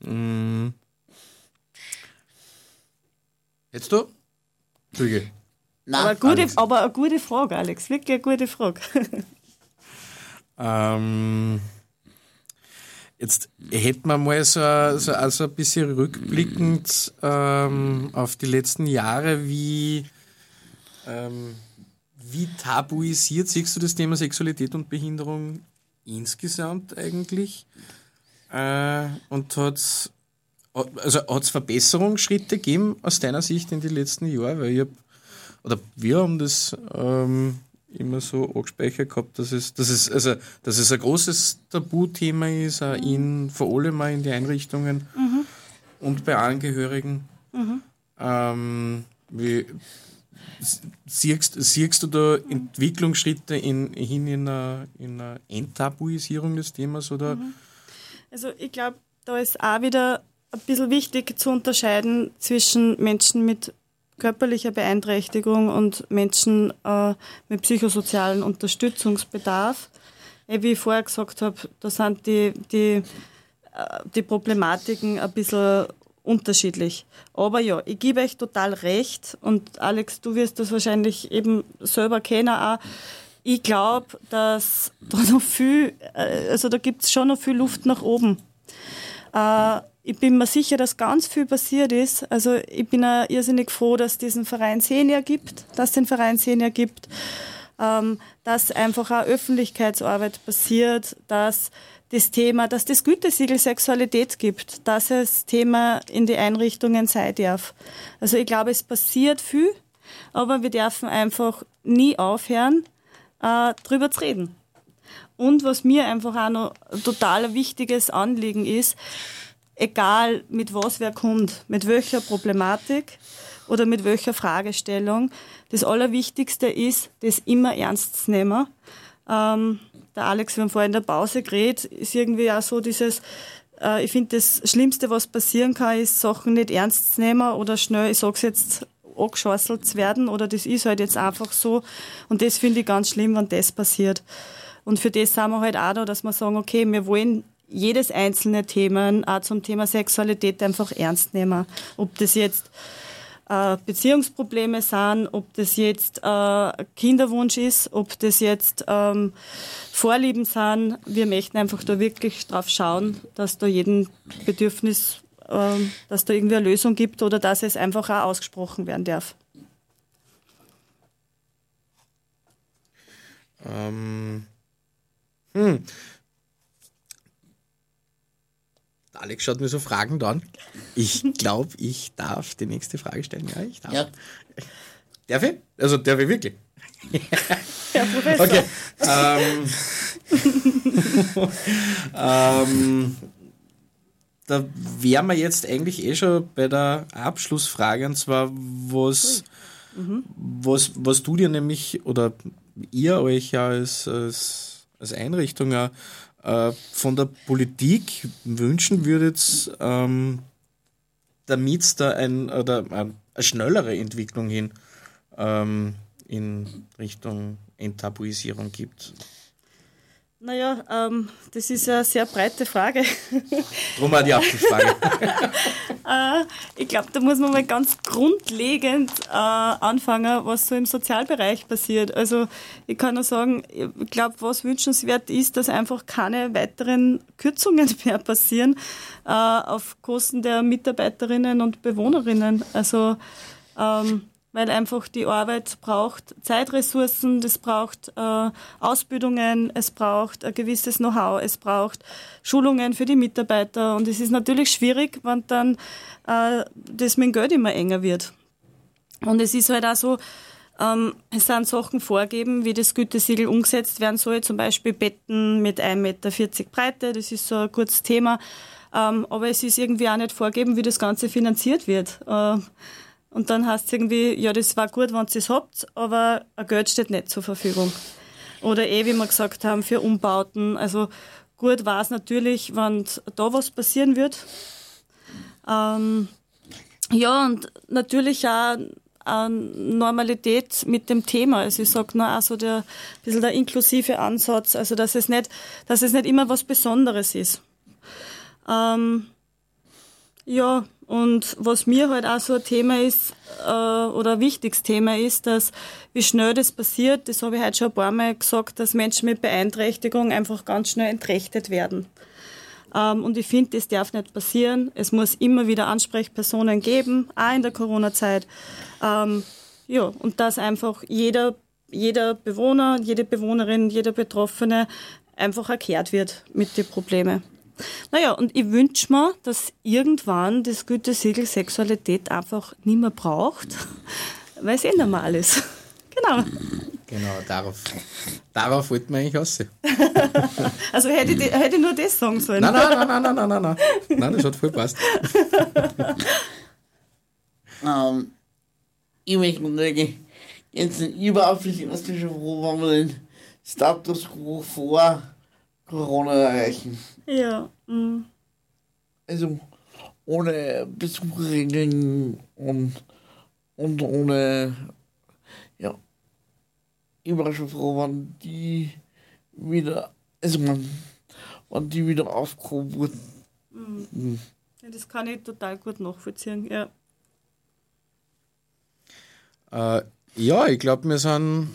Mm. Jetzt du? Entschuldige. Nein, Aber, eine gute, Alex. aber eine gute Frage, Alex, wirklich eine gute Frage. Ähm, jetzt hätten wir mal so, so also ein bisschen rückblickend ähm, auf die letzten Jahre, wie, ähm, wie tabuisiert siehst du das Thema Sexualität und Behinderung insgesamt eigentlich? Äh, und hat's also hat's Verbesserungsschritte gegeben aus deiner Sicht in den letzten Jahren? Weil ich hab, oder wir haben das ähm, immer so angespeichert gehabt, dass es, dass es, also, dass es ein großes Tabuthema ist, auch in, vor allem mal in die Einrichtungen und bei Angehörigen. Ähm, wie, siehst, siehst du da Entwicklungsschritte in, hin in eine, in eine Enttabuisierung des Themas oder? Also ich glaube, da ist auch wieder ein bisschen wichtig zu unterscheiden zwischen Menschen mit körperlicher Beeinträchtigung und Menschen äh, mit psychosozialen Unterstützungsbedarf. Eh, Wie ich vorher gesagt habe, da sind die, die, äh, die Problematiken ein bisschen unterschiedlich. Aber ja, ich gebe euch total recht und Alex, du wirst das wahrscheinlich eben selber kennen auch. Ich glaube, dass da noch viel, äh, also da gibt es schon noch viel Luft nach oben. Äh, ich bin mir sicher, dass ganz viel passiert ist. Also ich bin auch irrsinnig froh, dass es diesen Verein Senior gibt, dass den Verein Senior gibt, ähm, dass einfach auch Öffentlichkeitsarbeit passiert, dass das Thema, dass das Gütesiegel Sexualität gibt, dass es Thema in die Einrichtungen sein darf. Also ich glaube, es passiert viel, aber wir dürfen einfach nie aufhören, äh, drüber zu reden. Und was mir einfach auch noch ein total wichtiges Anliegen ist, egal mit was wer kommt, mit welcher Problematik oder mit welcher Fragestellung, das Allerwichtigste ist, das immer ernst zu nehmen. Ähm, der Alex, wir haben vorhin in der Pause geredet, ist irgendwie auch so dieses, äh, ich finde, das Schlimmste, was passieren kann, ist, Sachen nicht ernst zu nehmen oder schnell, ich sag's jetzt, angeschasselt zu werden oder das ist halt jetzt einfach so. Und das finde ich ganz schlimm, wenn das passiert. Und für das sind wir halt auch da, dass wir sagen, okay, wir wollen jedes einzelne Thema, auch zum Thema Sexualität, einfach ernst nehmen. Ob das jetzt äh, Beziehungsprobleme sind, ob das jetzt äh, Kinderwunsch ist, ob das jetzt ähm, Vorlieben sind. Wir möchten einfach da wirklich drauf schauen, dass da jedem Bedürfnis, ähm, dass da irgendwie eine Lösung gibt oder dass es einfach auch ausgesprochen werden darf. Ähm, hm. Alex schaut mir so fragend an. Ich glaube, ich darf die nächste Frage stellen. Ja, ich darf. Ja. Darf ich? Also darf ich wirklich? (laughs) Herr Professor. Okay. ähm, (laughs) ähm, da wären wir jetzt eigentlich eh schon bei der Abschlussfrage und zwar, was, was, was du dir nämlich oder ihr euch ja als, als, als Einrichtung ja, äh, von der Politik wünschen würdet, ähm, damit es da ein, oder ein, eine schnellere Entwicklung hin ähm, in Richtung Enttabuisierung gibt. Naja, ähm, das ist eine sehr breite Frage. (laughs) Drum auch die Abschlussfrage. (laughs) Äh, ich glaube, da muss man mal ganz grundlegend äh, anfangen, was so im Sozialbereich passiert. Also ich kann nur sagen, ich glaube, was wünschenswert ist, dass einfach keine weiteren Kürzungen (laughs) mehr passieren äh, auf Kosten der Mitarbeiterinnen und Bewohnerinnen. Also ähm, weil einfach die Arbeit braucht Zeitressourcen, das braucht äh, Ausbildungen, es braucht ein gewisses Know-how, es braucht Schulungen für die Mitarbeiter und es ist natürlich schwierig, wenn dann äh, das mit dem Geld immer enger wird. Und es ist halt auch so, ähm, es sind Sachen vorgeben, wie das Gütesiegel umgesetzt werden soll, zum Beispiel Betten mit 1,40 Meter Breite, das ist so ein kurzes Thema. Ähm, aber es ist irgendwie auch nicht vorgeben, wie das Ganze finanziert wird. Äh, und dann heißt es irgendwie, ja, das war gut, wenn ihr es habt, aber ein Geld steht nicht zur Verfügung. Oder eh, wie wir gesagt haben, für Umbauten. Also gut weiß natürlich, wann da was passieren wird. Ähm, ja, und natürlich auch äh, Normalität mit dem Thema. Also ich sage nur auch so der bisschen der inklusive Ansatz, also dass es nicht, dass es nicht immer was Besonderes ist. Ähm, ja, und was mir halt auch so ein Thema ist, äh, oder ein wichtiges Thema ist, dass wie schnell das passiert, das habe ich heute schon ein paar Mal gesagt, dass Menschen mit Beeinträchtigung einfach ganz schnell entrechtet werden. Ähm, und ich finde, das darf nicht passieren. Es muss immer wieder Ansprechpersonen geben, auch in der Corona-Zeit. Ähm, ja, und dass einfach jeder, jeder Bewohner, jede Bewohnerin, jeder Betroffene einfach erklärt wird mit den Problemen. Naja, und ich wünsche mir, dass irgendwann das Gütesiegel Sexualität einfach nicht mehr braucht, (laughs) weil es eh normal ist. (laughs) Genau. Genau, darauf, darauf wollten wir eigentlich raus. (laughs) Also hätte ich, hätte ich nur das sagen sollen. Nein, nein, nein, nein, nein, nein, nein. Nein, das hat voll passt. Ähm, ich möchte natürlich jetzt nicht überhaupt nicht erste schon froh, wenn wir den Status quo vor Corona erreichen. Ja. mm. Also ohne Besucherregeln und, und ohne, ja, ich war schon froh, wenn die wieder, also man, wenn die wieder aufgehoben wurden. Ja, das kann ich total gut nachvollziehen. Ja. Äh, ja, ich glaube, wir sind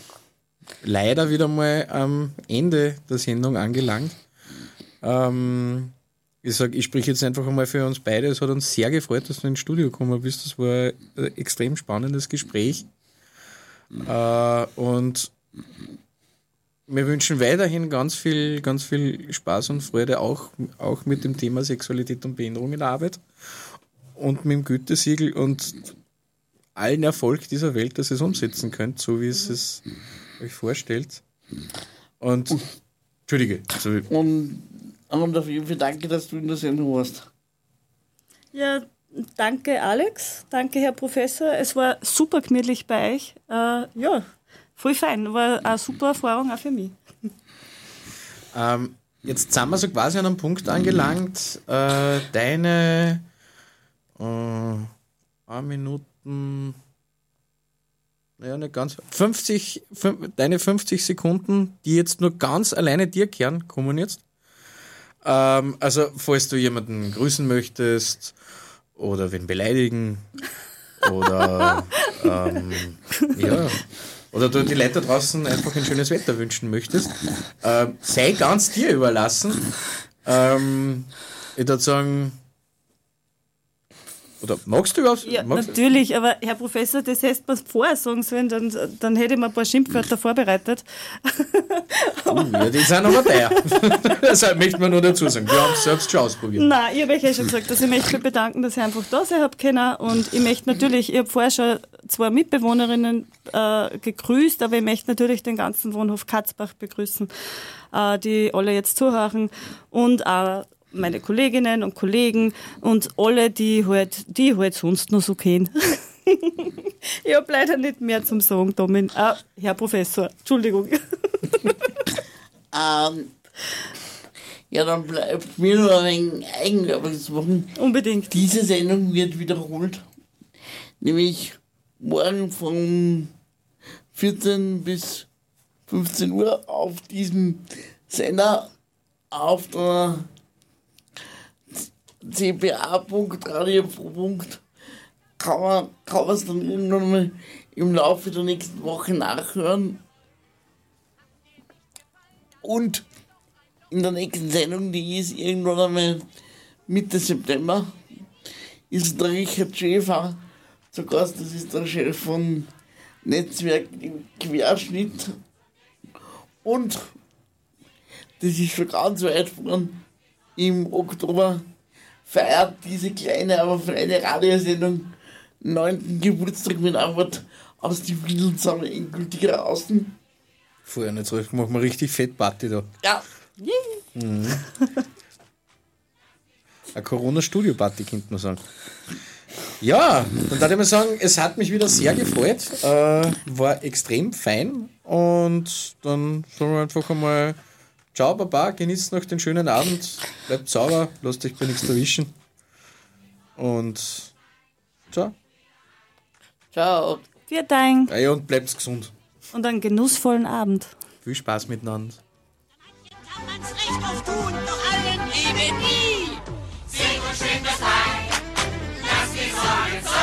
leider wieder mal am Ende der Sendung angelangt. Ähm, ich sage, ich spreche jetzt einfach einmal für uns beide. Es hat uns sehr gefreut, dass du ins Studio gekommen bist. Das war ein extrem spannendes Gespräch. Äh, und wir wünschen weiterhin ganz viel, ganz viel Spaß und Freude auch, auch mit dem Thema Sexualität und Behinderung in der Arbeit und mit dem Gütesiegel und allen Erfolg dieser Welt, dass ihr es umsetzen könnt, so wie es es euch vorstellt. Und Entschuldige, also, Und, und auf jeden Fall danke, dass du in der Sendung warst. ja, danke Alex, danke Herr Professor. Es war super gemütlich bei euch. Äh, ja, voll fein. War eine super Erfahrung auch für mich. ähm, jetzt sind wir so quasi an einem Punkt angelangt. Äh, deine äh, Minuten, naja, nicht ganz, 50, fün- deine 50 Sekunden, die jetzt nur ganz alleine dir kehren, kommen jetzt. Ähm, also, falls du jemanden grüßen möchtest oder wen beleidigen oder (laughs) ähm, ja, oder du die Leute draußen einfach ein schönes Wetter wünschen möchtest, ähm, sei ganz dir überlassen. Ähm, ich würde sagen, oder magst du überhaupt? Ja, magst, natürlich, aber Herr Professor, das hättest du mir vorher sagen sollen, dann, dann hätte ich mir ein paar Schimpfwörter vorbereitet. Uh, (laughs) ja, die sind aber teuer. (laughs) Deshalb möchte man nur dazu sagen, wir haben es selbst schon ausprobiert. Nein, ich habe euch eh schon gesagt, dass ich möchte mich bedanken, dass ihr einfach da sein habt können. Und ich möchte natürlich, ich habe vorher schon zwei Mitbewohnerinnen äh, gegrüßt, aber ich möchte natürlich den ganzen Wohnhof Katzbach begrüßen, äh, die alle jetzt zuhören. Und auch meine Kolleginnen und Kollegen und alle, die halt, die halt sonst noch so kennen. (laughs) ich habe leider nicht mehr zum Sagen, Domin. Ah, Herr Professor, Entschuldigung. (laughs) Ähm, ja, dann bleibt mir nur ein wenig Eigenwerbung zu machen. Unbedingt. Diese Sendung wird wiederholt. Nämlich morgen von 14 bis 15 Uhr auf diesem Sender auf der cba.radio. Kann man kann man es dann irgendwann mal im Laufe der nächsten Woche nachhören. Und in der nächsten Sendung, die ist irgendwann einmal Mitte September, ist der Richard Schäfer zu Gast. Das ist der Chef von Netzwerk im Querschnitt. Und das ist schon ganz weit von im Oktober feiert diese kleine, aber feine Radiosendung 9. Geburtstag mit Antwort aus die Windeln zusammen endgültig draußen. Vorher nicht so, machen wir richtig fett Party da. Ja, Eine Corona-Studio-Party, könnte man sagen. Ja, dann darf ich mal sagen, es hat mich wieder sehr gefreut. Äh, war extrem fein. Und dann sagen wir einfach einmal Ciao, Baba, genießt noch den schönen Abend. Bleibt sauber, lasst euch bei nichts erwischen. Und ciao. Ciao. Vielen Dank Ja, und bleibt gesund. und einen genussvollen Abend. Viel Spaß miteinander. man's Recht auf tun, doch allen eben nie. Sing und schwing das Heil, lass die Sorgen Sorgen sein,